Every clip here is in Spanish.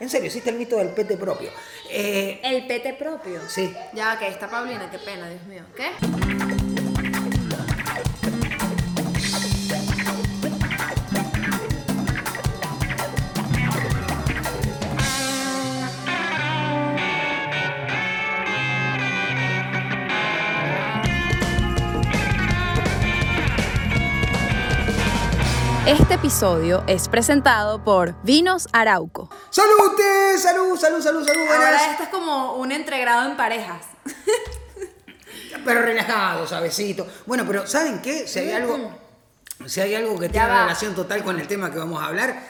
En serio, existe el mito del pete propio. Eh, El pete propio. sí. Ya, que está Paulina, qué pena, Dios mío. ¿Qué? Este episodio es presentado por Vinos Arauco. ¡Salud! eh! ¡Salud, salud, salud, salud! Ahora Buenas. este es como un entregrado en parejas. Pero relajado, suavecito. Bueno, pero ¿saben qué? Si hay algo, si hay algo que Ya tiene va. relación total con el tema que vamos a hablar,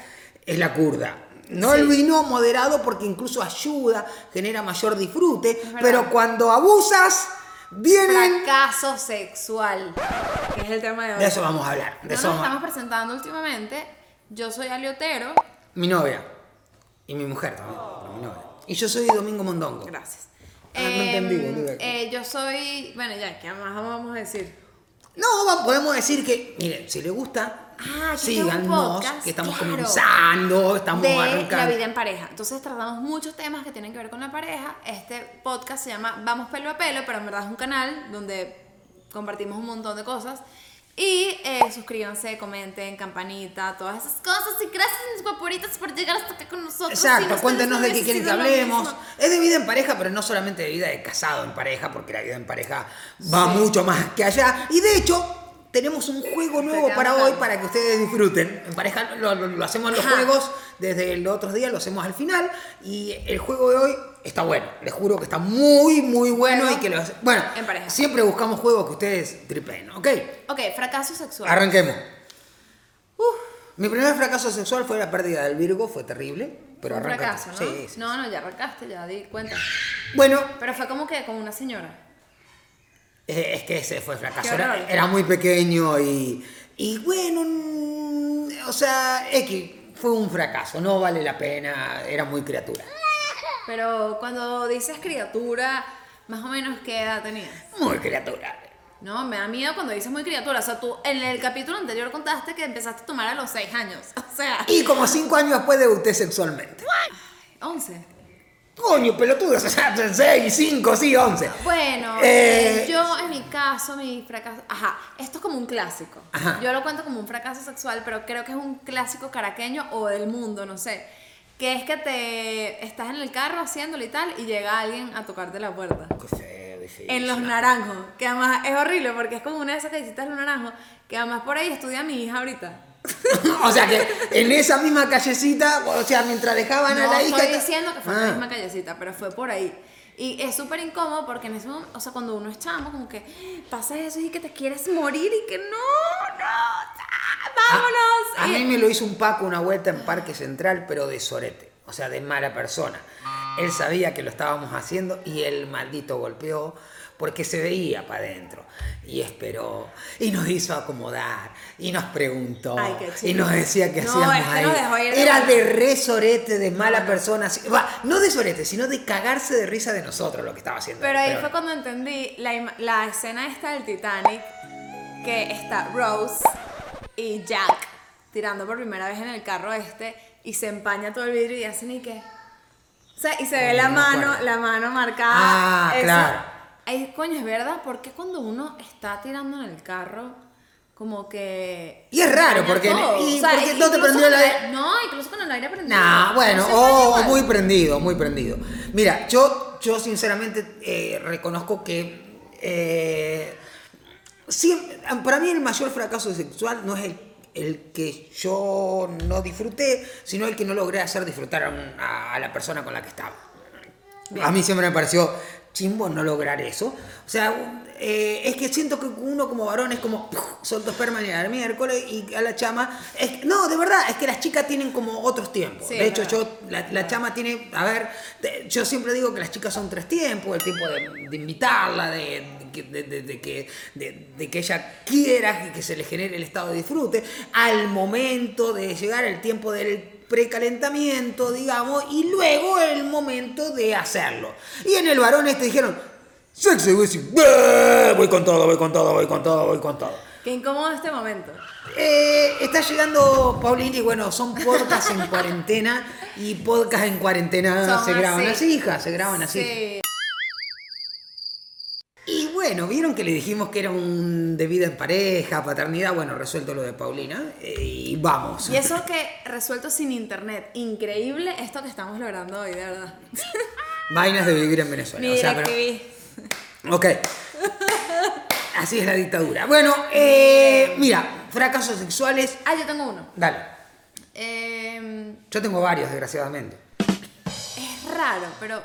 es la curda. No Sí. el vino moderado porque incluso ayuda, genera mayor disfrute, pero cuando abusas, vienen... Fracaso sexual, que es el tema de hoy. De eso vamos a hablar. De No eso nos vamos a- estamos presentando últimamente. Yo soy Aliotero. Mi novia. Y mi mujer también. pero mi novia. Y yo soy Domingo Mondongo. Gracias. Ah, no entendí, eh, yo soy. Bueno, ya, ¿qué más vamos a decir? No, va- podemos decir que, miren, si les gusta, Ah, síganos, podcast, que estamos claro. comenzando, estamos de la arrancando. vida en pareja. Entonces tratamos muchos temas que tienen que ver con la pareja. Este podcast se llama Vamos pelo a pelo, pero en verdad es un canal donde compartimos un montón de cosas. Y eh, suscríbanse, comenten, campanita, todas esas cosas. Y gracias, mis guapuritas, por llegar hasta acá con nosotros. Exacto, nos cuéntenos de qué quieren que hablemos. Es de vida en pareja, pero no solamente de vida de casado en pareja, porque la vida en pareja va mucho más que allá. Y de hecho, tenemos un juego nuevo para hoy para que ustedes disfruten. En pareja lo, lo- lo hacemos en los Ajá. juegos, desde los otros días lo hacemos al final. Y el juego de hoy está bueno. Les juro que está muy, muy bueno. Juego y que lo Bueno, en pareja. siempre buscamos juegos que ustedes tripen, ¿ok? Ok, fracaso sexual. Arranquemos. Mi primer fracaso sexual fue la pérdida del Virgo, fue terrible. Pero un fracaso, ¿no? Sí, sí. No, no, ya arrancaste, ya di cuenta. Bueno, Pero fue como que con una señora. Eh, Es que ese fue fracaso. Era, muy pequeño y, y bueno, mm, o sea, X fue un fracaso, no vale la pena, era muy criatura. Pero cuando dices criatura, más o menos qué edad tenías. Muy criatura. No, me da miedo cuando dices muy criatura. O sea, tú en el capítulo anterior contaste que empezaste a tomar a los 6 años. O sea, Y como cinco años después debuté sexualmente. 11. Coño, pelotudos, o sea, seis, cinco, sí, once. Bueno, Eh, eh, yo en mi caso, mi fracaso. Ajá, esto es como un clásico. Ajá. Yo lo cuento como un fracaso sexual, pero creo que es un clásico caraqueño o del mundo, no sé. Que es que te estás en el carro haciéndolo y tal, y llega alguien a tocarte la puerta. Qué. En los naranjos, que además es horrible porque es como una de esas que visitas los naranjos, que además por ahí estudia mi hija ahorita. o sea que en esa misma callecita, o sea, mientras dejaban a No la hija. estoy diciendo que fue en Ah. la misma callecita, pero fue por ahí. Y es súper incómodo porque en ese momento, o sea, cuando uno es chamo, como que pasa eso y que te quieres morir y que no, no, ah, vámonos. A, a Y- mí me lo hizo un Paco una vuelta en Parque Central, pero de sorete, o sea, de mala persona. Él sabía que lo estábamos haciendo y el maldito golpeó porque se veía para adentro. Y esperó, y nos hizo acomodar, y nos preguntó, Ay, y nos decía que No, hacíamos ahí. nos dejó ir de Era de re sorete, de mala persona. va, no de sorete, sino de cagarse de risa de nosotros lo que estaba haciendo. Pero ahí Pero- fue cuando entendí la, escena esta del Titanic, que está Rose y Jack tirando por primera vez en el carro este y se empaña todo el vidrio y hacen y que... O sea, y se ve la mano, acuerdo. la mano marcada. Ah, claro. Ay, coño, es verdad, porque cuando uno está tirando en el carro, como que... Y es raro, porque- no te prendió el- No, incluso con el aire prendido. Nah, bueno, No o igual. muy prendido, muy prendido. Mira, yo, yo sinceramente eh, reconozco que eh, siempre- para mí el mayor fracaso sexual no es el, el que yo no disfruté, sino el que no logré hacer disfrutar a, un- a- a la persona con la que estaba. A mí siempre me pareció chimbo no lograr eso. O sea, eh, es que siento que uno como varón es como solto esperma y al miércoles y a la chama. Es, no, de verdad, es que las chicas tienen como otros tiempos. Sí, de hecho, verdad. yo, la, la chama tiene, a ver, yo siempre digo que las chicas son tres tiempos: el tiempo de, de invitarla, de que- de- de- de que, de, que ella quiera y que se le genere el estado de disfrute, al momento de llegar el tiempo del precalentamiento, digamos, y luego el momento de hacerlo. Y en el varón este dijeron, sexy, voy, con todo, voy con todo, voy con todo, voy con todo. Qué incómodo este momento. Eh, está llegando Paulina y bueno, son podcasts en cuarentena y podcast en cuarentena Son se graban así. así, hija, se graban así. Sí. Y bueno, vieron que le dijimos que era un de vida en pareja, paternidad, bueno, resuelto lo de Paulina eh, y vamos. Y eso que resuelto sin internet. Increíble esto que estamos logrando hoy, de verdad. Vainas de vivir en Venezuela. Mi o sea, pero- DirecTV. Ok. Así es la dictadura. Bueno, eh, mira, fracasos sexuales. Ah, yo tengo uno. Dale. Eh, Yo tengo varios, desgraciadamente. es raro, pero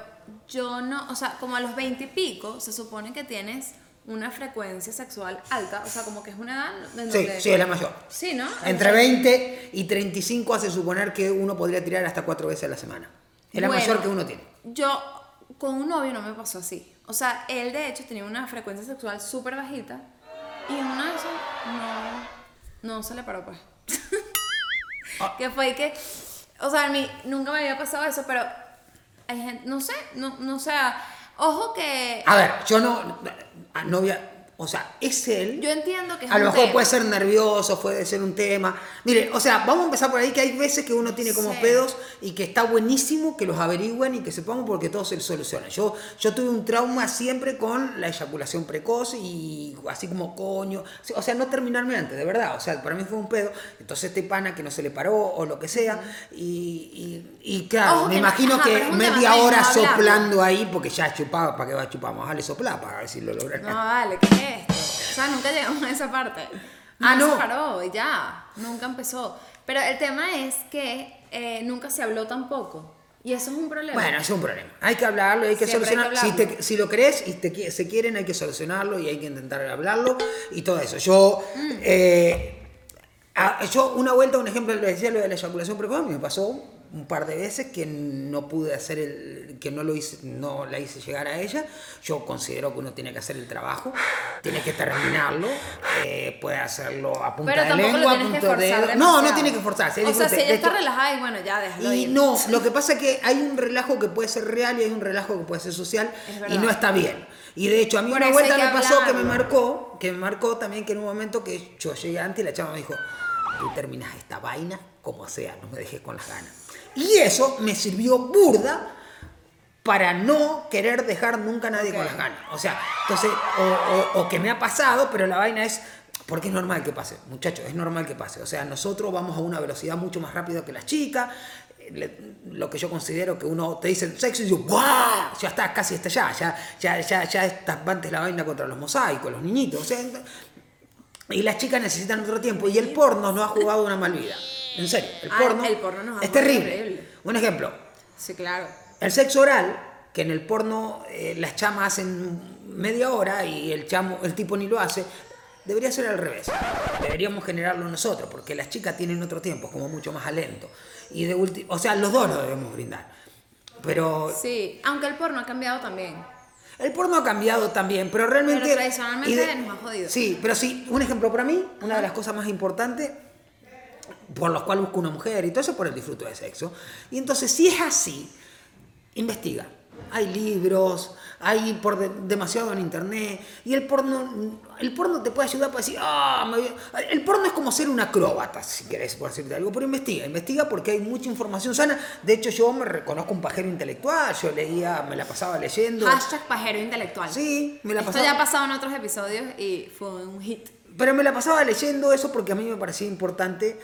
yo no, o sea, como a los 20 y pico se supone que tienes una frecuencia sexual alta, o sea, como que es una edad en Sí, donde... sí, es la mayor. Sí, ¿no? Entre 20 y 35 hace suponer que uno podría tirar hasta cuatro veces a la semana. Es la Bueno, mayor que uno tiene. Yo con un novio no me pasó así. O sea, él de hecho tenía una frecuencia sexual súper bajita y en una de esas no, no se le paró pues. Ah. que fue que, o sea, a mí nunca me había pasado eso, pero hay gente, no sé, no, no sea, ojo que A ver, yo no. a Novia. O sea, es él. yo entiendo que es A lo mejor tema. puede ser nervioso, puede ser un tema. Mire, o sea, vamos a empezar por ahí que hay veces que uno tiene como Sí. pedos y que está buenísimo que los averigüen y que se pongan porque todo se soluciona. Yo, yo tuve un trauma siempre con la eyaculación precoz y así como coño. O sea, no terminarme antes, de verdad. O sea, para mí fue un pedo. Entonces este pana que no se le paró o lo que sea. Y, y, y claro, Ojo me que no- imagino que media que hora soplando ahí porque ya chupaba, ¿para qué va a chupar? Más vale soplar para ver si lo logran. No, vale, ¿qué es esto? O sea, nunca llegamos a esa parte. Ah, no. se paró y ya, nunca empezó. Pero el tema es que eh, nunca se habló tampoco. Y eso es un problema. Bueno, es un problema. Hay que hablarlo, hay que Siempre hay que solucionarlo. Si, te- si lo crees y te, se quieren, hay que solucionarlo y hay que intentar hablarlo y todo eso. Yo, Mm. eh, a- yo una vuelta, un ejemplo, le decía lo de la eyaculación precoz, me pasó un par de veces que no pude hacer el, que no lo hice, no la hice llegar a ella. Yo considero que uno tiene que hacer el trabajo, tiene que terminarlo, eh, puede hacerlo a punta Pero de lengua, a punto de dedo. No, no tiene que forzarse. O sea, disfrute. si ella está relajada y bueno, ya déjalo y ir. no, lo que pasa es que hay un relajo que puede ser real y hay un relajo que puede ser social y no está bien. Y de hecho, a mí Por una vuelta me que pasó que me marcó, que me marcó también que en un momento que yo llegué antes y la chava me dijo, tú terminas esta vaina como sea, no me dejes con las ganas. Y eso me sirvió burda para no querer dejar nunca a nadie con las ganas. O sea, entonces, o, o- o que me ha pasado, pero la vaina es, porque es normal que pase, muchachos, es normal que pase. O sea, nosotros vamos a una velocidad mucho más rápida que las chicas. le- lo que yo considero que uno te dice sexo y yo, ¡guau! Ya está, casi está ya, ya, ya, ya, ya estás antes la vaina contra los mosaicos, los niñitos. O sea, y las chicas necesitan otro tiempo. Y el porno no ha jugado una mal vida. En serio, el Ah, porno, el porno nos es terrible. terrible. Un ejemplo, Sí, claro. el sexo oral, que en el porno eh, las chamas hacen media hora y el chamo, el tipo ni lo hace, debería ser al revés. Deberíamos generarlo nosotros, porque las chicas tienen otro tiempo, como mucho más alento. Y de ulti- o sea, los dos lo debemos brindar. Pero Sí, aunque el porno ha cambiado también. el porno ha cambiado también, pero realmente... Pero tradicionalmente de- nos ha jodido. Sí, pero sí, un ejemplo para mí, una de las cosas más importantes por los cuales busco una mujer y todo eso es por el disfrute de sexo. Y entonces, si es así, investiga. Hay libros, hay por de- demasiado en internet. Y el porno, el porno te puede ayudar para decir, ah, me voy a-". el porno es como ser un acróbata, si querés, por decirte algo. Pero investiga, investiga porque hay mucha información sana. De hecho, yo me reconozco un pajero intelectual, yo leía, me la pasaba leyendo. Hashtag pajero intelectual. Sí, me la Esto pasaba. ya ha pasado en otros episodios y fue un hit. Pero me la pasaba leyendo eso porque a mí me parecía importante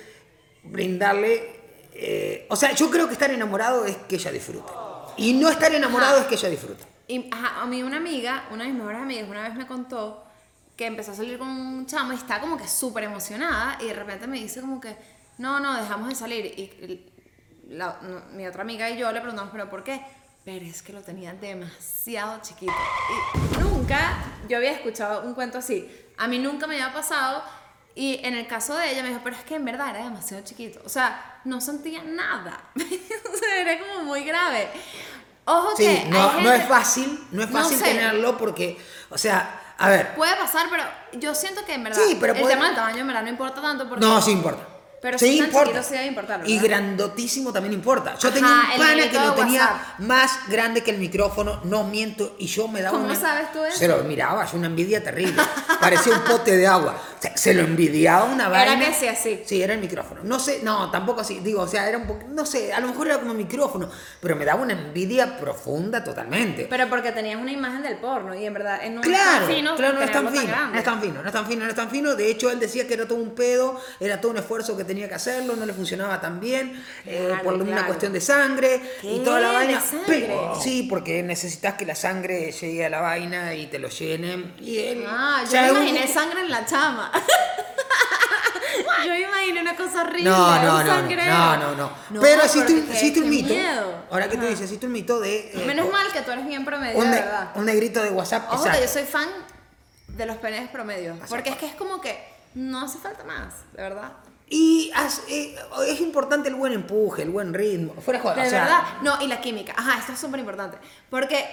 brindarle. eh, o sea, yo creo que estar enamorado es que ella disfrute. Y no estar enamorado Ajá. es que ella disfrute. Y ajá, a mí una amiga, una de mis mejores amigas, una vez me contó que empezó a salir con un chamo y está como que súper emocionada y de repente me dice como que, no, no, dejamos de salir. Y la- no, mi otra amiga y yo le preguntamos, pero ¿por qué? Pero es que lo tenía demasiado chiquito. Y nunca yo había escuchado un cuento así. A mí nunca me había pasado. Y en el caso de ella me dijo, pero es que en verdad era demasiado chiquito. O sea, no sentía nada. o sea, era como muy grave. Ojo Sí, que no, no gente- es fácil, no es No fácil sé. tenerlo porque, o sea, a ver, Puede pasar, pero yo siento que en verdad Sí, pero el puede- tema del tamaño en verdad no importa tanto porque no, sí importa. Pero Sí si importa. sí debe importar, y grandotísimo también importa. Yo Ajá, tenía un pana que lo tenía WhatsApp. más grande que el micrófono, no miento, y yo me daba ¿Cómo una... sabes tú eso? Se lo miraba, yo una envidia terrible. Parecía un pote de agua. Se, se lo envidiaba una Era vaina. que sí, así. Sí, era el micrófono. No sé, no, tampoco así. Digo, o sea, era un poco, no sé, a lo mejor era como micrófono, pero me daba una envidia profunda totalmente. Pero porque tenías una imagen del porno y en verdad no Claro, es tan fino claro, no es tan fino, no es tan fino, no es tan fino, no es tan fino. De hecho, él decía que era todo un pedo, era todo un esfuerzo que tenía que hacerlo, no le funcionaba tan bien, eh, Claro, por una claro. cuestión de sangre y toda la ¿De vaina. sangre? Pero- sí, porque necesitas que la sangre llegue a la vaina y te lo llenen. Y él, Ah, yo me un- imaginé sangre en la chama. yo me imaginé una cosa horrible. No, no, un no, no, no, no, Pero existe, un- existe mito. miedo. Ahora que tú dices, existe un mito de. eh, Menos co- mal que tú eres bien promedio, un, de verdad. un negrito de WhatsApp. Ojo que exacto. yo soy fan de los penes promedios. Porque es que es como que no hace falta más, de verdad. Y eh, es importante el buen empuje, el buen ritmo. Fuera de joda, De o sea, verdad. No, y la química. Ajá, esto es súper importante. Porque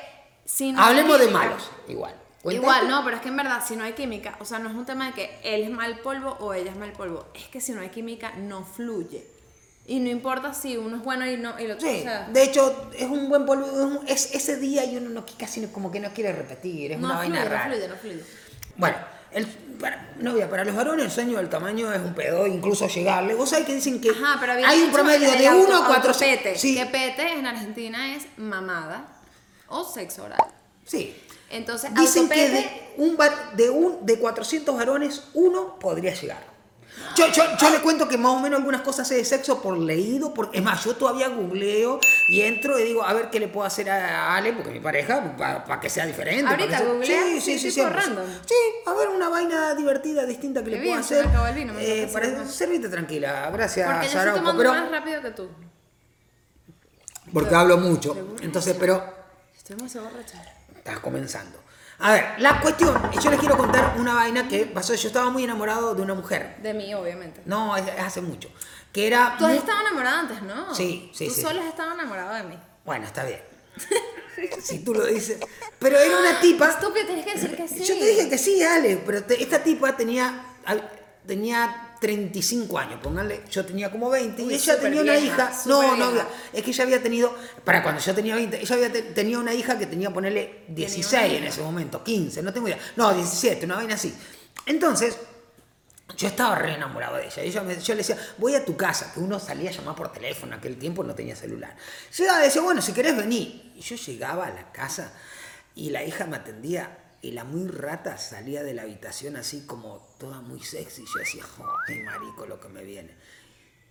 si no. Hablemos de malos, igual. Igual, no, pero es que en verdad, si no hay química, o sea, no es un tema de que él es mal polvo o ella es mal polvo. Es que si no hay química, no fluye. Y no importa si uno es bueno y no y lo Sí, o sea, de hecho, es un buen polvo. Es, un- es ese día y uno no, casi como que no quiere repetir. Es no una fluye, vaina no rara. fluye, no fluye. Bueno, el, para, novia, para los varones el sueño del tamaño es un pedo, incluso llegarle. Vos sabés que dicen que Ajá, pero hay un promedio de auto- 1 a 4 autopete, Sí, Que pete en Argentina es mamada o sexo oral. sí. Entonces, Dicen que de, un, de, un, de 400 varones, uno podría llegar. Yo, yo, yo le cuento que más o menos algunas cosas sé de sexo por leído, porque, es más, yo todavía googleo y entro y digo, a ver qué le puedo hacer a Ale, porque mi pareja, para que sea diferente. Ahorita sea- googleas, Sí, sí, sí, sí, random. Sí, a ver una vaina divertida, distinta que le puedo hacer. vino, me Eh, para servirte tranquila, gracias, porque yo estoy pero más rápido que tú. porque hablo mucho. Entonces, pero Estoy muy borracha. Comenzando. A ver, la cuestión, yo les quiero contar una vaina que pasó. Yo estaba muy enamorado de una mujer. De mí, obviamente. No, es, es hace mucho. Que era. Tú has muy- estado enamorada antes, ¿no? Sí, sí, Tú sí, solo has estado enamorado de mí. Bueno, está bien. si tú lo dices. Pero era una tipa. Estúpido, tienes que decir que sí. Yo te dije que sí, Ale, pero te- esta tipa tenía, tenía 35 años, pónganle, yo tenía como 20 Uy, y ella tenía una vieja, hija, no, no, vieja. es que ella había tenido, para cuando yo tenía 20, ella había te- tenía una hija que tenía, ponerle 16 en ese momento, 15, no tengo idea, no, 17, una vaina así. Entonces, yo estaba re enamorado de ella. Y ella me- yo le decía, voy a tu casa, que uno salía a llamar por teléfono, aquel tiempo no tenía celular. Llegaba y decía, bueno, si querés venir. Y yo llegaba a la casa y la hija me atendía y la muy rata salía de la habitación así como toda muy sexy. Yo decía, ay, marico, lo que me viene.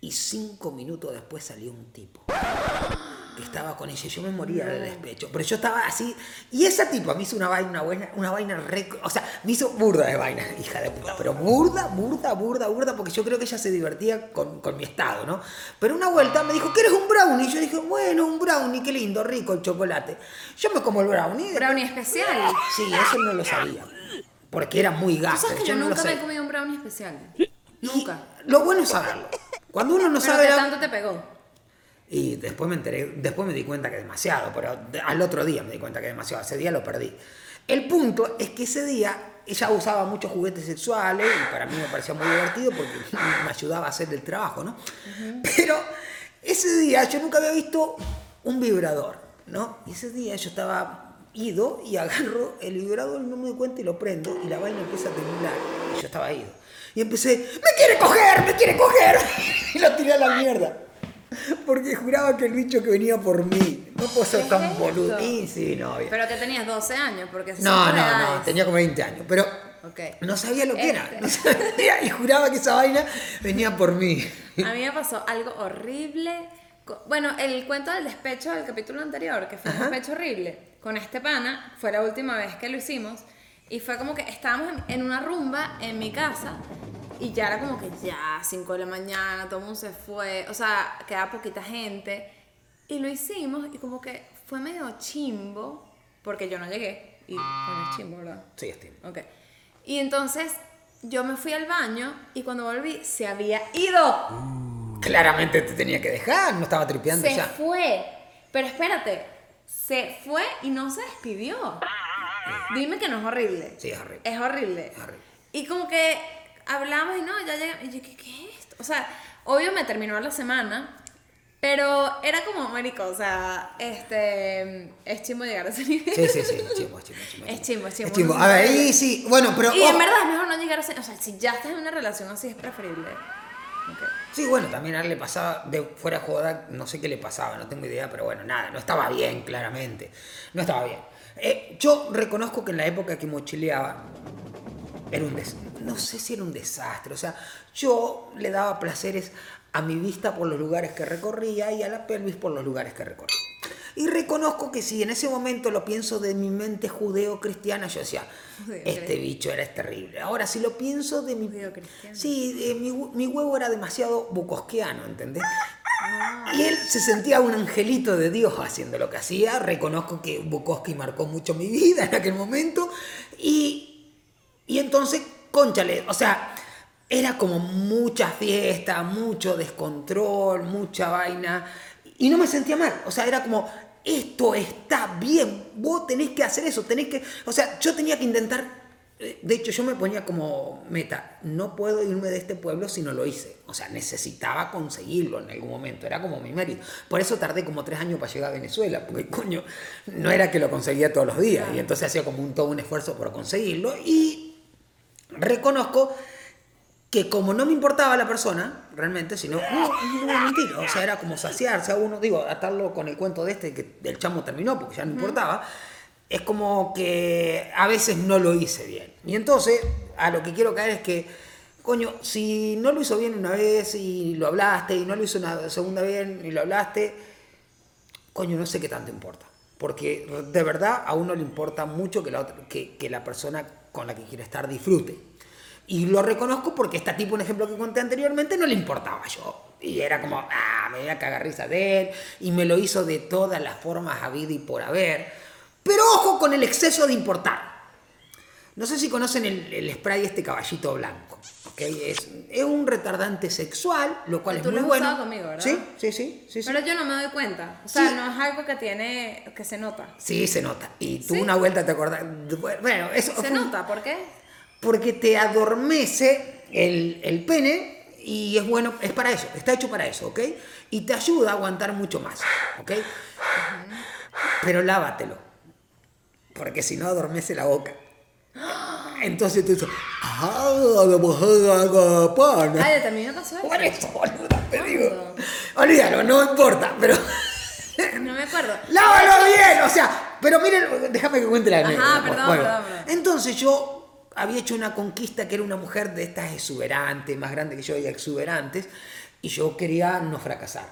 Y cinco minutos después salió un tipo que estaba con ella. y Yo me moría de despecho. Pero yo estaba así. Y esa tipa me hizo una vaina, una, buena, una vaina re. O sea, me hizo burda de vaina, hija de puta. Pero burda, burda, burda, burda, porque yo creo que ella se divertía con, con mi estado, ¿no? Pero una vuelta me dijo, ¿quieres un brownie? Y yo dije, bueno, un brownie, qué lindo, rico el chocolate. Yo me como el brownie. Brownie especial. Sí, eso no lo sabía. Porque era muy gasto. sabes que yo, no lo nunca me sé. he comido un brownie especial. Y Nunca. Lo bueno es saberlo. Cuando uno no Pero sabe. ¿qué la- tanto te pegó? Y después me enteré, después me di cuenta que demasiado, pero al otro día me di cuenta que demasiado, ese día lo perdí. El punto es que ese día ella usaba muchos juguetes sexuales y para mí me parecía muy divertido porque me ayudaba a hacer el trabajo, ¿no? Pero ese día yo nunca había visto un vibrador, ¿no? Y ese día yo estaba ido y agarro el vibrador y no me doy cuenta y lo prendo y la vaina empieza a temblar y yo estaba ido. Y empecé, ¡me quiere coger! ¡me quiere coger! y lo tiré a la mierda. Porque juraba que el bicho que venía por mí. No puedo ser ¿Qué tan es esto? boludo. Y sí, novia. Pero que tenías 12 años, porque No, no, no, tenía como 20 años. Pero Ok. no sabía lo que era. Este. No sabía, y juraba que esa vaina venía por mí. A mí me pasó algo horrible. Bueno, el cuento del despecho del capítulo anterior, que fue un despecho horrible, con este pana, fue la última vez que lo hicimos. Y fue como que estábamos en una rumba en mi casa y ya era como que ya, 5 de la mañana, todo el mundo se fue, o sea, quedaba poquita gente. Y lo hicimos y como que fue medio chimbo, porque yo no llegué. Y bueno, es chimbo, ¿verdad? Sí, Steve. Ok. Y entonces yo me fui al baño y cuando volví se había ido. Claramente te tenía que dejar, no estaba tripeando Se ya. fue. Pero espérate, se fue y no se despidió. Dime que no es horrible. Sí, es horrible. Es horrible. Es horrible. Y como que hablamos y no, ya llegamos. Y yo, ¿qué, qué es esto? O sea, Obvio me terminó la semana, pero era como, marico, o sea, este, es chimbo llegar a ese nivel. Sí, sí, sí, chimbo, chimbo, chimbo. Es chimbo, es chimbo. Es chimbo. A ver, ahí sí, bueno, pero... Y en ojo. verdad es mejor no llegar a ese, o sea, si ya estás en una relación así es preferible. Ok. Sí, bueno, también a él le pasaba, de fuera joda, no sé qué le pasaba, no tengo idea, pero bueno, nada, no estaba bien, claramente. No estaba bien. Eh, yo reconozco que en la época que mochileaba, era un des no sé si era un desastre, o sea, yo le daba placeres a mi vista por los lugares que recorría y a la pelvis por los lugares que recorría. Y reconozco que si en ese momento lo pienso de mi mente judeo-cristiana, yo decía, este bicho era terrible. Ahora, si lo pienso de mi... Sí, eh, mi, mi huevo era demasiado bucosquiano, ¿entendés? Y él se sentía un angelito de Dios haciendo lo que hacía. Reconozco que Bukowski marcó mucho mi vida en aquel momento. Y, y entonces, conchale, o sea, era como mucha fiesta, mucho descontrol, mucha vaina. Y no me sentía mal. O sea, era como, esto está bien, vos tenés que hacer eso, tenés que... O sea, yo tenía que intentar eh, de hecho, yo me ponía como meta, no puedo irme de este pueblo si no lo hice. O sea, necesitaba conseguirlo en algún momento, era como mi mérito. Por eso tardé como tres años para llegar a Venezuela, porque coño, no era que lo conseguía todos los días. Y entonces hacía como un, todo un esfuerzo por conseguirlo. Y reconozco que como no me importaba la persona, realmente, sino, no, no, mentira, o sea, era como saciarse a uno, digo, atarlo con el cuento de este, que el chamo terminó porque ya no importaba, es como que a veces no lo hice bien. Y entonces, a lo que quiero caer es que, coño, si no lo hizo bien una vez y lo hablaste, y no lo hizo una segunda vez y lo hablaste, coño, no sé qué tanto importa. Porque de verdad a uno le importa mucho que la, otra- que, que la persona con la que quiere estar disfrute. Y lo reconozco porque está tipo un ejemplo que conté anteriormente no le importaba yo. Y era como, ah, me voy a cagar risa de él. Y me lo hizo de todas las formas habido y por haber. Pero ojo con el exceso de importar. No sé si conocen el, el spray este caballito blanco. ¿ok? Es, es un retardante sexual, lo cual es tú muy lo has bueno. conmigo, ¿verdad? Sí, sí, sí. sí, sí. Pero yo no me doy cuenta. O sea, Sí. no es algo que tiene, que se nota. Sí, se nota. Y ¿Sí? una vuelta, ¿te acordás? Bueno, eso Se fue- nota, ¿por qué? Porque te adormece el, el pene y es bueno, es para eso, está hecho para eso, ¿ok? Y te ayuda a aguantar mucho más, ¿ok? Pero lávatelo, porque si no adormece la boca. Entonces tú dices, ¡ah, de mujer de pana! Ay, también me pasó eso. Por eso, boluda, te digo. Olvídalo, no importa, pero... No me acuerdo. ¡Lávalo bien! O sea, pero miren, déjame que cuente la Ajá, perdón, perdón, perdón. Entonces yo había hecho una conquista que era una mujer de estas exuberantes, más grande que yo y exuberantes, y yo quería no fracasar.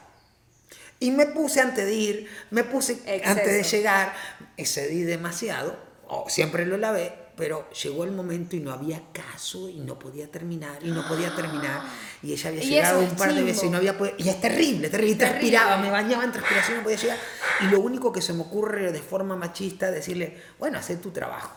Y me puse antes de ir, me puse Exceso. antes de llegar, excedí demasiado, o siempre lo lavé, pero llegó el momento y no había caso y no podía terminar y no podía terminar y ella había Y llegado un par de veces y no había podido, y es terrible, terrible, y Terrible. transpiraba, me bañaba en transpiración, no podía llegar y lo único que se me ocurre de forma machista decirle, bueno, haz tu trabajo.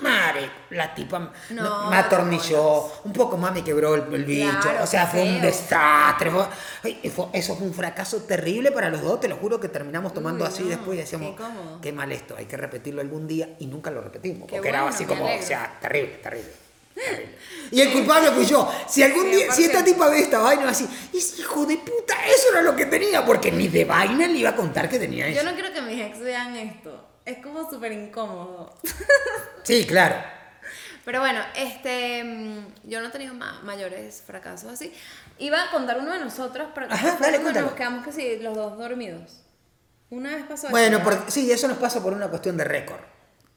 Madre, la tipa No, me- atornilló, un poco más me quebró el, el bicho, Claro, o sea, qué fue un desastre, fue- ay, fue- eso fue un fracaso terrible para los dos, te lo juro que terminamos tomando Uy, así no, después y qué decíamos, incómodo. qué mal esto, hay que repetirlo algún día y nunca lo repetimos, Qué porque era así como, o sea, terrible, terrible. terrible. Y el culpable fui yo. Si algún día, si esta 100%. tipa ve esta vaina, va a decir, "Es hijo de puta, eso era lo que tenía, porque ni de vaina le iba a contar que tenía eso. Yo no quiero que mis ex vean esto. Es como súper incómodo. Sí, claro. Pero bueno, este, mm, yo no he tenido ma- mayores fracasos así. Iba a contar uno de nosotros, pero Ajá, dale, nos quedamos casi los dos dormidos. Una vez pasó Bueno, sí, eso nos pasa por una cuestión de récord.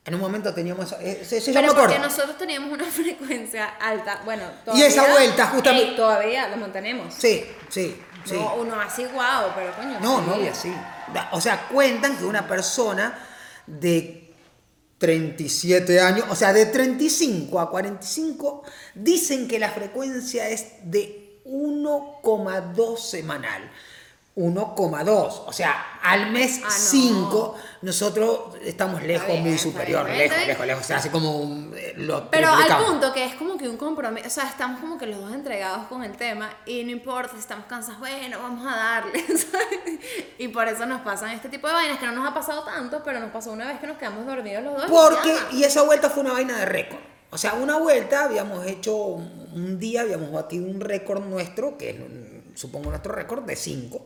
En un momento teníamos. Eh, sí, yo Pero porque nosotros teníamos una frecuencia alta. Bueno, Y todavía. esa vuelta, justamente- Ey, todavía lo mantenemos. Sí, sí, sí. No, uno así guau, pero coño. No, sí. no así. O sea, cuentan que una persona de 37 años, o sea, de 35 a 45, dicen que la frecuencia es de 1,2 semanal. 1,2, o sea, al mes Ah, no. 5 nosotros estamos lejos, bien, muy superior, bien, lejos, lejos, lejos, o sea, así como un, eh, lo Pero al punto que es como que un compromiso, o sea, estamos como que los dos entregados con el tema y no importa si estamos cansados, bueno, vamos a darle, ¿sabes? Y por eso nos pasan este tipo de vainas que no nos ha pasado tanto, pero nos pasó una vez que nos quedamos dormidos los dos. y Porque, ya. y esa vuelta fue una vaina de récord. O sea, una vuelta habíamos hecho un día habíamos batido un récord nuestro, que es, supongo nuestro récord, de cinco.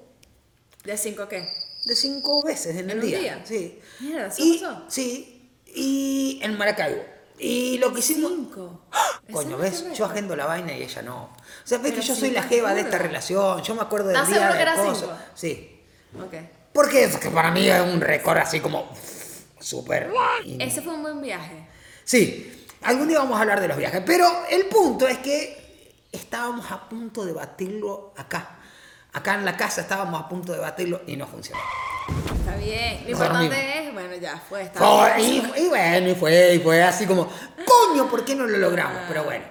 ¿De cinco qué? De cinco veces en el ¿En un día. día? Sí. Mierda, ¿eso y, pasó? Sí. Y en Maracaibo. Y lo que hicimos. Cinco. Coño, ¿Ese ¿ves? es el Yo agendo la vaina y ella no. O sea, ves Pero que yo soy la jeva de esta relación. Yo me acuerdo del ¿Estás día de cinco? Sí. Ok. Porque es que para mí es un récord así como súper. Ese fue un buen viaje. Sí, algún día vamos a hablar de los viajes, pero el punto es que estábamos a punto de batirlo acá. Acá en la casa estábamos a punto de batirlo y no funcionó. Está bien. Lo importante es, bueno, ya fue. Está Fue- bien. y, y bueno, y fue, y fue así como, coño, ¿por qué no lo logramos? Pero bueno.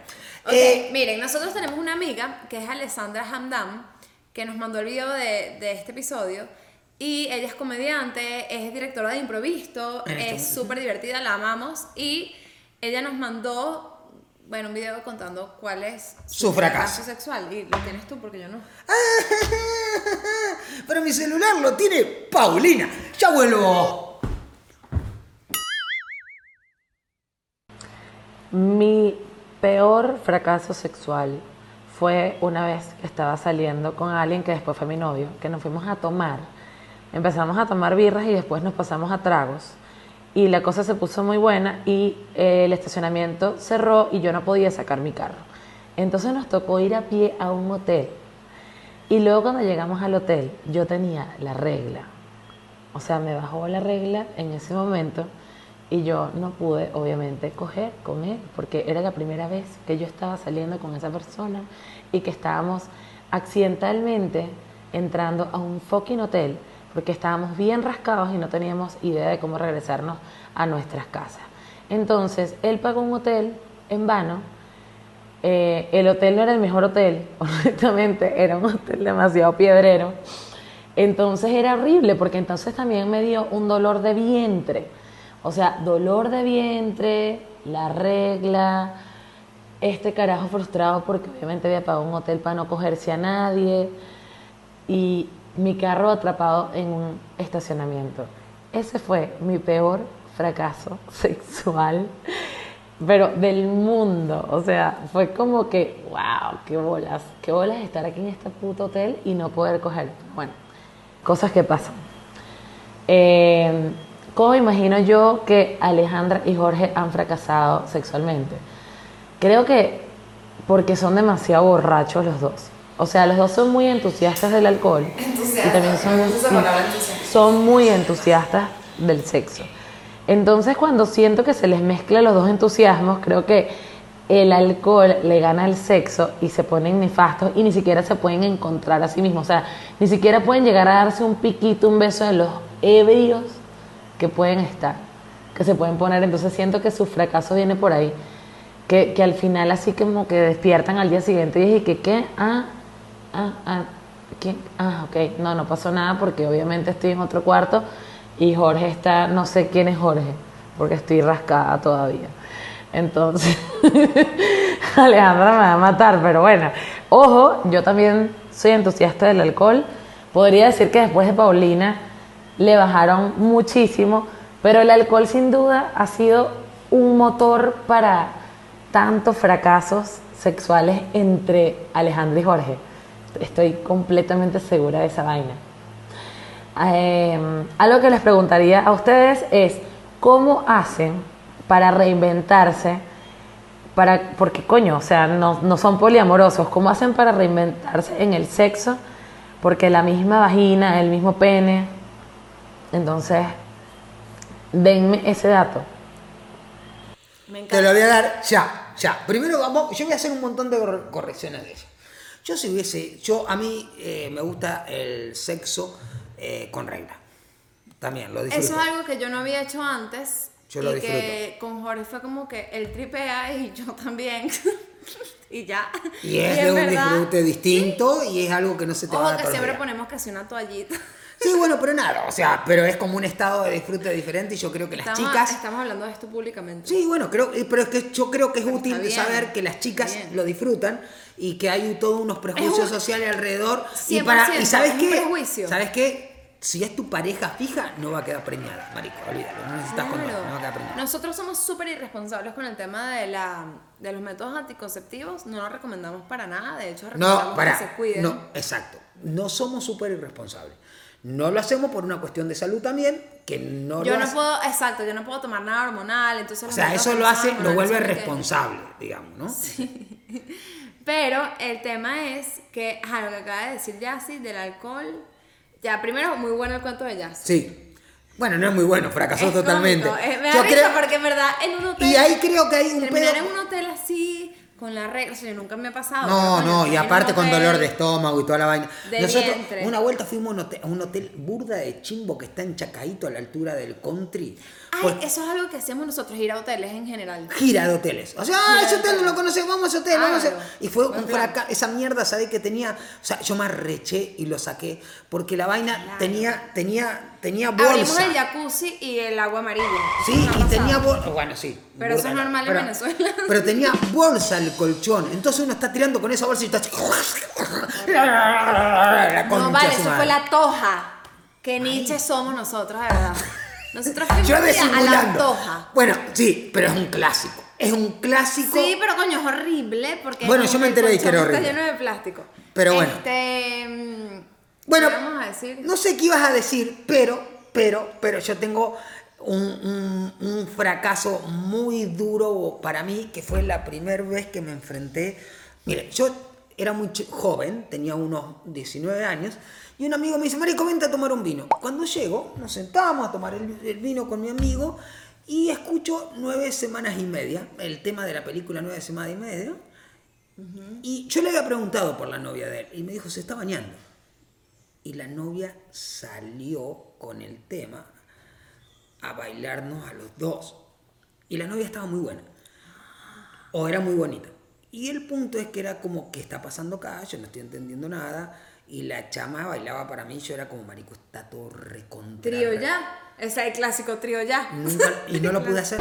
Ok, Eh, miren, nosotros tenemos una amiga que es Alessandra Hamdam, que nos mandó el video de, de este episodio. Y ella es comediante, es directora de Improvisto, este es súper divertida, la amamos. Y ella nos mandó, bueno, un video contando cuál es Su fracaso. sexual. Y lo tienes tú porque yo no. pero mi celular lo tiene Paulina. Ya vuelvo. Mi peor fracaso sexual fue una vez que estaba saliendo con alguien que después fue mi novio, que nos fuimos a tomar. Empezamos a tomar birras y después nos pasamos a tragos. Y la cosa se puso muy buena y eh, el estacionamiento cerró y yo no podía sacar mi carro. Entonces nos tocó ir a pie a un hotel. Y luego cuando llegamos al hotel, yo tenía la regla. O sea, me bajó la regla en ese momento y yo no pude, obviamente, coger con él, porque era la primera vez que yo estaba saliendo con esa persona y que estábamos accidentalmente entrando a un fucking hotel, porque estábamos bien rascados y no teníamos idea de cómo regresarnos a nuestras casas. Entonces, él pagó un hotel en vano. Eh, el hotel no era el mejor hotel, honestamente, era un hotel demasiado piedrero. Entonces era horrible porque entonces también me dio un dolor de vientre. O sea, dolor de vientre, la regla, este carajo frustrado porque obviamente había pagado un hotel para no cogerse a nadie y mi carro atrapado en un estacionamiento. Ese fue mi peor fracaso sexual, pero del mundo. O sea, fue como que, wow, qué bolas, qué bolas estar aquí en este puto hotel y no poder coger. Bueno, cosas que pasan. Eh, ¿Cómo imagino yo que Alejandra y Jorge han fracasado sexualmente? Creo que porque son demasiado borrachos los dos. O sea, los dos son muy entusiastas del alcohol y también son, son muy entusiastas del sexo. Entonces, cuando siento que se les mezcla los dos entusiasmos, creo que el alcohol le gana al sexo y se ponen nefastos y ni siquiera se pueden encontrar a sí mismos. O sea, ni siquiera pueden llegar a darse un piquito, un beso de los ebrios que pueden estar, que se pueden poner. Entonces siento que su fracaso viene por ahí. Que, que al final así como que despiertan al día siguiente y dije que qué, ah, ah, ah, ¿qué? Ah, ok, no, no pasó nada porque obviamente estoy en otro cuarto y Jorge está, no sé quién es Jorge, porque estoy rascada todavía. Entonces, Alejandra me va a matar, pero bueno, ojo, yo también soy entusiasta del alcohol. Podría decir que después de Paulina le bajaron muchísimo, pero el alcohol sin duda ha sido un motor para tantos fracasos sexuales entre Alejandra y Jorge. Estoy completamente segura de esa vaina. Eh, algo que les preguntaría a ustedes es cómo hacen para reinventarse, para, porque coño, o sea, no, no son poliamorosos, ¿cómo hacen para reinventarse en el sexo? Porque la misma vagina, el mismo pene, entonces, denme ese dato. Me Te encanta. lo voy a dar ya, ya. Primero vamos, yo voy a hacer un montón de cor- correcciones de ella. Yo si hubiese, yo a mí eh, me gusta el sexo eh, con regla. También lo disfruto. Eso es algo que yo no había hecho antes. Yo lo y que disfruto. con Jorge fue como que él tripea y yo también. y ya. Y es de un verdad, disfrute distinto y es algo que no se te va Ojo a que perder. siempre ponemos casi una toallita. Sí, bueno, pero nada, o sea, pero es como un estado de disfrute diferente y yo creo que las Estamos, chicas... estamos hablando de esto públicamente. Sí, bueno, creo, eh, pero es que yo creo que es Pero útil bien, saber que las chicas lo disfrutan y que hay todos unos prejuicios sociales alrededor. Y, para, y 100%, ¿sabes qué? prejuicio. ¿Sabes qué? si es tu pareja fija, no va a quedar preñada, marico, olvídalo, no necesitas condón, Claro. no va a quedar preñada. Nosotros somos súper irresponsables con el tema de, la, de los métodos anticonceptivos. No lo recomendamos para nada. De hecho, recomendamos No, para. que se cuiden. No, exacto. No somos súper irresponsables. No lo hacemos por una cuestión de salud también, que no yo lo no hace- puedo, exacto, yo no puedo tomar nada hormonal. Entonces O sea, eso lo hace, lo vuelve responsable, digamos, ¿no? Pero el tema es que, ajá, lo que acaba de decir Yassi del alcohol. Ya, primero, muy bueno el cuento de Yassi. Sí. Bueno, no es muy bueno, fracasó Es totalmente. eh, me da Yo creo- porque en verdad en un hotel. y ahí creo que hay un pedo. en un hotel así, con la regla, o sea, nunca me ha pasado. No, coño, no, y aparte con hotel, dolor de estómago y toda la vaina. de Nosotros, vientre. una vuelta fuimos a un hotel, a un hotel burda de chimbo que está en Chacaito a la altura del country. Ay, Pues, eso es algo que hacemos nosotros, ir a hoteles en general. gira de hoteles. O sea, ah, ese hotel no lo conocemos, vamos a ese hotel, vamos a ese-. Y fue un fracaso. Esa mierda, ¿sabes? Que tenía. O sea, yo me arreché y lo saqué. Porque la vaina Claro. tenía, tenía, tenía Abrimos bolsa. el jacuzzi y el agua amarilla. Sí, y tenía bolsa. Bueno, sí. Pero eso es normal en Venezuela. Pero tenía bolsa el colchón. Entonces uno está tirando con esa bolsa y está así. La No, vale, eso madre. fue la toja. Que Nietzsche somos nosotros, de verdad. Nosotros fuimos a la toja. Bueno, sí, pero es un clásico. Es un clásico. Sí, pero coño, es horrible porque Bueno, yo me enteré de que era horrible. Está lleno de plástico. Pero bueno. Este, mm, Bueno, no sé qué ibas a decir, pero, pero, pero yo tengo un, un- un fracaso muy duro para mí, que fue la primera vez que me enfrenté. Mire, yo era muy joven, tenía unos 19 años, y un amigo me dice, Marico, vente a tomar un vino. Cuando llego, nos sentamos a tomar el, el vino con mi amigo, y escucho nueve semanas y media, el tema de la película nueve semanas y media, y yo le había preguntado por la novia de él, y me dijo, se está bañando y la novia salió con el tema a bailarnos a los dos. Y la novia estaba muy buena. O era muy bonita. Y el punto es que era como, ¿qué está pasando acá? Yo no estoy entendiendo nada. Y la chama bailaba para mí, yo era como, marico, está todo recontra. Trío ya. Ese es el clásico trío ya. Nunca- y no lo pude hacer.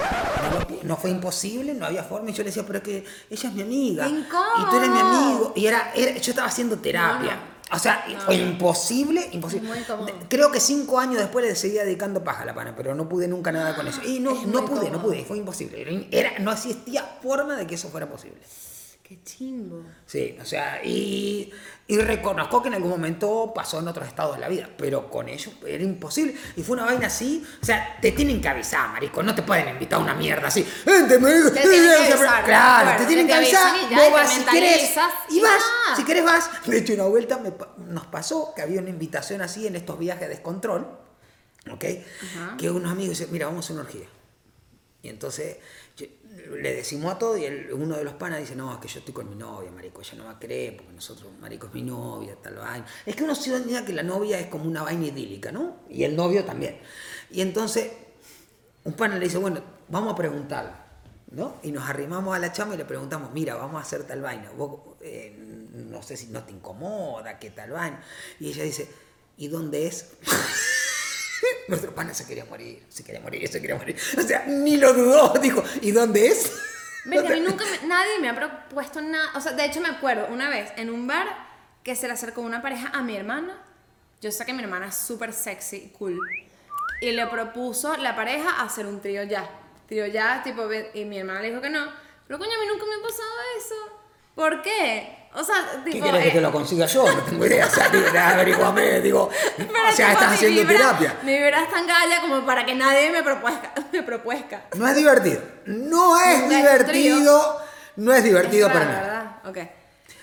No, fue imposible, no había forma. Y yo le decía, pero es que ella es mi amiga. ¡Qué incómodo! Y tú eres mi amigo. Y era, era- yo estaba haciendo terapia. No, no. O sea, No, imposible, imposible. Creo que cinco años después le seguía dedicando paja a la pana, pero no pude nunca nada con eso. Y no, Es no pude, no pude, fue imposible. Era, no existía forma de que eso fuera posible. Qué chimbo. Sí, o sea, y, y reconozco que en algún momento pasó en otros estados de la vida, pero con ellos era imposible. Y fue una vaina así, o sea, te tienen que avisar, marico, no te pueden invitar a una mierda así. Marico, Te tienen que avisar, Claro, te tienen que avisar, y ya, vas si querés, y vas, ya. si querés vas. De hecho, una vuelta me nos pasó que había una invitación así en estos viajes de descontrol, ¿ok? Que unos amigos dicen, mira, vamos a una orgía. Y entonces le decimos a todo y uno de los panas dice, no, es que yo estoy con mi novia, marico, ella no va a creer, porque nosotros, marico, es mi novia, tal vaina. Es que uno se da que la novia es como una vaina idílica, ¿no? Y el novio también. Y entonces un pana le dice, bueno, vamos a preguntarle, ¿no? Y nos arrimamos a la chama y le preguntamos, mira, vamos a hacer tal vaina, vos, eh, no sé si no te incomoda, qué tal vaina. Y ella dice, ¿y dónde es? Nuestro pana se quería morir, se quería morir, se quería morir. O sea, ni lo dudó, dijo, ¿y dónde es? Ven, que a mí nunca me- nadie me ha propuesto nada. O sea, de hecho me acuerdo una vez en un bar que se le acercó una pareja a mi hermana. Yo sé que mi hermana es súper sexy, cool. Y le propuso la pareja hacer un trío ya. Trío ya, tipo, y mi hermana le dijo que no. Pero coño, a mí nunca me ha pasado eso. ¿Por qué? O sea, ¿Qué querés que eh, te lo consiga yo? No tengo idea. O sea, digo, averiguame, digo, o sea, estás mi haciendo vibra- terapia. Mi vibra es tan galla como para que nadie me propuesta. Me. No es divertido. No es Nunca es divertido. No es divertido Es para nada. ¿verdad? Ok.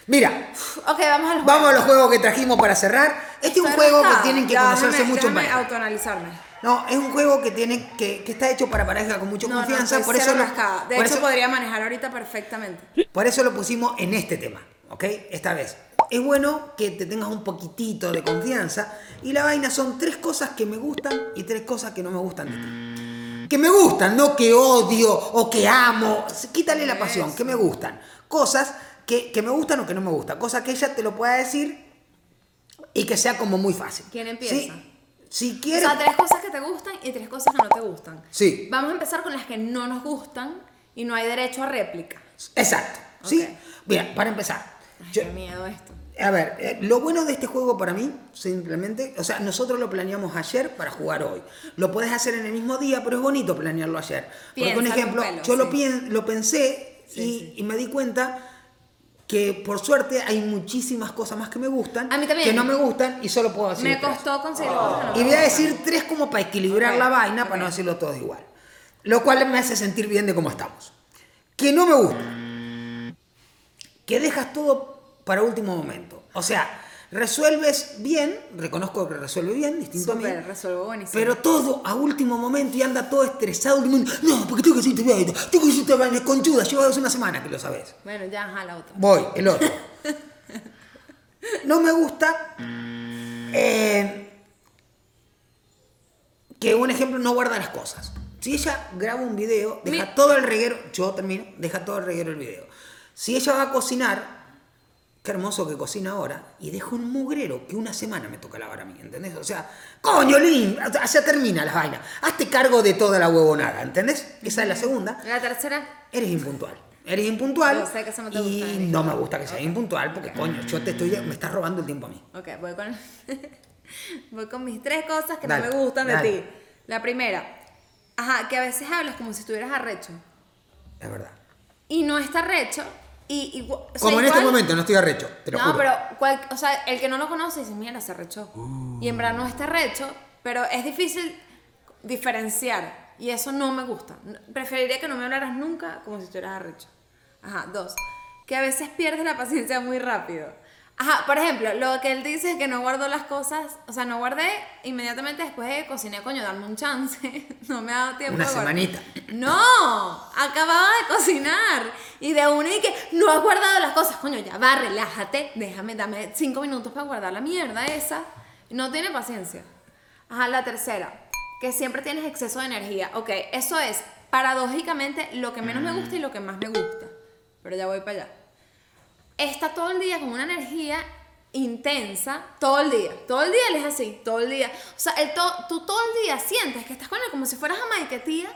Mira, Ok, vamos a los vamos a los juegos. que trajimos para cerrar. Este es un juego que tienen que Ya, conocerse déjame- mucho déjame pareja. autoanalizarme. No, es un juego que tiene que, que está hecho para pareja con mucha No, confianza, por, eso lo. De por, hecho, eso, podría manejar ahorita perfectamente. por eso lo pusimos en este tema, ¿ok? Esta vez. Es bueno que te tengas un poquitito de confianza y la vaina son tres cosas que me gustan y tres cosas que no me gustan de ti. Que me gustan, no que odio o que amo. Quítale la pasión, que me gustan. Cosas que, que me gustan o que no me gustan. Cosas que ella te lo pueda decir y que sea como muy fácil. ¿Quién empieza? Sí. Si O quieres... sea, tres cosas que te gustan y tres cosas que no te gustan. Sí. Vamos a empezar con las que no nos gustan y no hay derecho a réplica. Exacto. ¿sí? Mira, para empezar. Yo- qué miedo esto. A ver, eh, lo bueno de este juego para mí, simplemente, o sea, nosotros lo planeamos ayer para jugar hoy. Lo podés hacer en el mismo día, pero es bonito planearlo ayer. Porque, por Piénsalo un ejemplo, pelo, yo lo, sí. pien- lo pensé y, Sí, sí. y me di cuenta que por suerte hay muchísimas cosas más que me gustan, A mí también. que no me gustan y solo puedo decir Me costó conseguir que no Y voy a decir tres como para equilibrar Ok, la vaina, ok. para no decirlo todo igual. Lo cual me hace sentir bien de cómo estamos. Que no me gusta. Que dejas todo para último momento. O sea, resuelves bien, reconozco que resuelve bien, distinto a mí. Resuelvo buenísimo. Pero todo a último momento y anda todo estresado. No, porque tengo que hacer esta vaina, tengo que hacer esta vaina conchuda. Llevo hace una semana que lo sabes. Bueno, ya, ajá, la otra. Voy, el otro. No me gusta eh, que un ejemplo no guarda las cosas. Si ella graba un video, deja Mi- todo el reguero, yo termino, deja todo el reguero el video. Si ella va a cocinar, qué hermoso que cocina ahora, y deja un mugrero que una semana me toca lavar a mí, ¿entendés? O sea, coño, Lin, o sea, ya termina la vaina. Hazte cargo de toda la huevonada, ¿entendés? Esa es la segunda. La tercera, Eres impuntual. Eres impuntual. Yo sé que eso no te y gusta de mí. no me gusta que seas impuntual porque, coño, yo te estoy, me estás robando el tiempo a mí. ok, voy con, voy con mis tres cosas que Dale, no me gustan de dale. ti. La primera, ajá, que a veces hablas como si estuvieras arrecho. Es verdad. Y no está arrecho. Y, y- o sea, Como en este momento, no estoy arrecho, te lo no, juro. pero cual- o sea, el que no lo conoce dice, mira, se arrechó. Y en verdad no está arrecho, pero es difícil diferenciar. Y eso no me gusta. Preferiría que no me hablaras nunca como si estuvieras arrecho. Ajá, dos. Que a veces pierdes la paciencia muy rápido. Ajá, por ejemplo, lo que él dice es que no guardó las cosas, o sea, no guardé inmediatamente después de que cociné, coño, dame un chance. no me ha dado tiempo. Una de semanita. No, acababa de cocinar y de una y que no has guardado las cosas, coño, ya va, relájate, déjame, dame cinco minutos para guardar la mierda esa. No tiene paciencia. Ajá, la tercera, que siempre tienes exceso de energía. Ok, eso es paradójicamente lo que menos me gusta y lo que más me gusta. Pero ya voy para allá. Está todo el día con una energía intensa, todo el día. Todo el día él es así, todo el día. O sea, el to- tú todo el día sientes que estás con él como si fueras a Maiquetía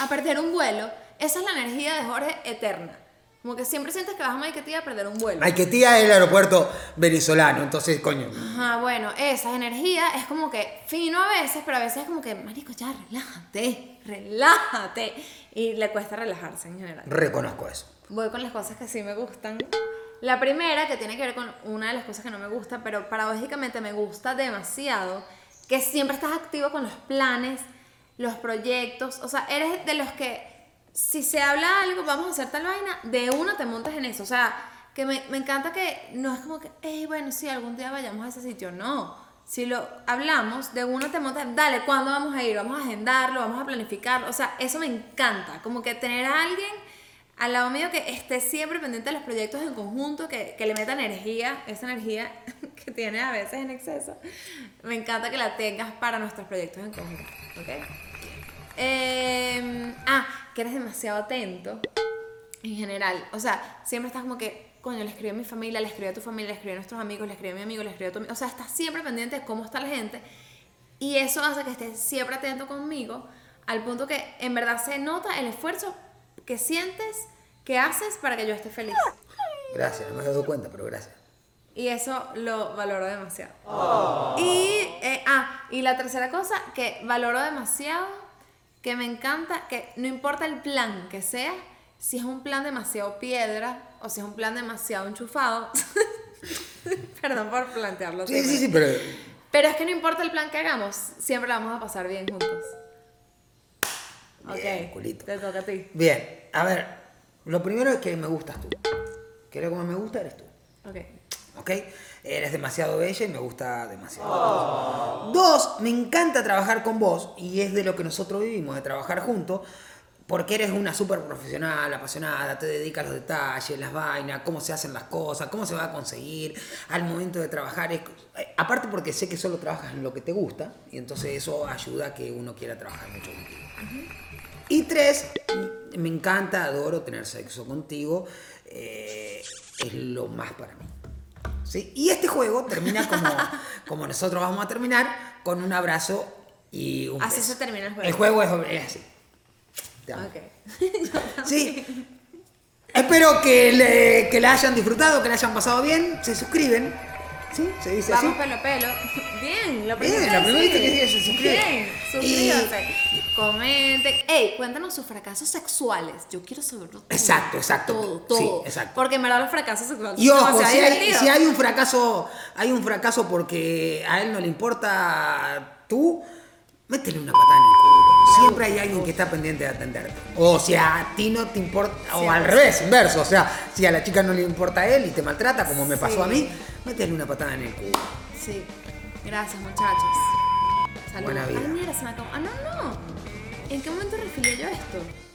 a perder un vuelo. Esa es la energía de Jorge eterna. Como que siempre sientes que vas a Maiquetía a perder un vuelo. Ay, que tía es el aeropuerto venezolano, entonces, coño. Ajá, bueno, esa energía es como que fino a veces, pero a veces es como que, marico, ya, relájate, relájate. Y le cuesta relajarse en general. Reconozco eso. Voy con las cosas que sí me gustan. La primera, que tiene que ver con una de las cosas que no me gusta, pero paradójicamente me gusta demasiado, que siempre estás activo con los planes, los proyectos. O sea, eres de los que, si se habla algo, vamos a hacer tal vaina, de una te montas en eso. O sea, que me, me encanta que no es como que, hey, bueno, sí, algún día vayamos a ese sitio. No. Si lo hablamos, de una te montas, dale, ¿cuándo vamos a ir? Vamos a agendarlo, vamos a planificarlo. O sea, eso me encanta. Como que tener a alguien al lado mío que esté siempre pendiente de los proyectos en conjunto, que, que le meta energía, esa energía que tiene a veces en exceso. Me encanta que la tengas para nuestros proyectos en conjunto. ¿Ok? Eh, ah, que eres demasiado atento en general. O sea, siempre estás como que, coño, le escribí a mi familia, le escribí a tu familia, le escribí a nuestros amigos, le escribí a mi amigo, le escribí a tu amigo. O sea, estás siempre pendiente de cómo está la gente. Y eso hace que estés siempre atento conmigo, al punto que en verdad se nota el esfuerzo que sientes, que haces para que yo esté feliz. Gracias, no me he dado cuenta, pero gracias. Y eso lo valoro demasiado. Y, eh, ah, y la tercera cosa que valoro demasiado, que me encanta, que no importa el plan que sea, si es un plan demasiado piedra o si es un plan demasiado enchufado. Perdón por plantearlo. Sí, sí, pero- sí, pero Pero es que no importa el plan que hagamos, siempre la vamos a pasar bien juntos. Bien, ok, culito. te toca a ti. Bien, a ver, lo primero es que me gustas tú. Que lo que más me gusta eres tú. Ok. ¿Ok? Eres demasiado bella y me gusta demasiado. Dos, me encanta trabajar con vos y es de lo que nosotros vivimos, de trabajar juntos, porque eres una súper profesional, apasionada, te dedicas a los detalles, las vainas, cómo se hacen las cosas, cómo se va a conseguir al momento de trabajar. Es- eh, aparte porque sé que solo trabajas en lo que te gusta y entonces eso ayuda a que uno quiera trabajar mucho contigo. Y tres, me encanta, adoro tener sexo contigo. eh, es lo más para mí. ¿Sí? Y este juego termina como, como nosotros vamos a terminar, con un abrazo y un Así beso. se termina el juego. El juego es, es así. Te amo. Ok. Sí. Espero que, le- que la hayan disfrutado, que la hayan pasado bien. Se suscriben. ¿Sí? Se dice así. Vamos pelo a pelo. Bien, lo Bien, primero lo primero que dice, se suscribe. Bien, suscríbanse. Comenten. Ey, cuéntanos sus fracasos sexuales. Yo quiero saberlo todo. Exacto, exacto. Todo, Sí, todo. exacto. Porque en verdad los fracasos sexuales Y ojo, si hay, si hay un fracaso, hay un fracaso porque a él no le importa tú, métele una patada en el culo. Siempre hay alguien que está pendiente de atenderte. O si a ti no te importa, o al revés, inverso. O sea, si a la chica no le importa a él y te maltrata, como me pasó a mí, métele una patada en el culo. Sí. Gracias, muchachos. Saludos. Buena vida. Mira, se me acabó. Ah, no, no. ¿En qué momento refilé yo esto?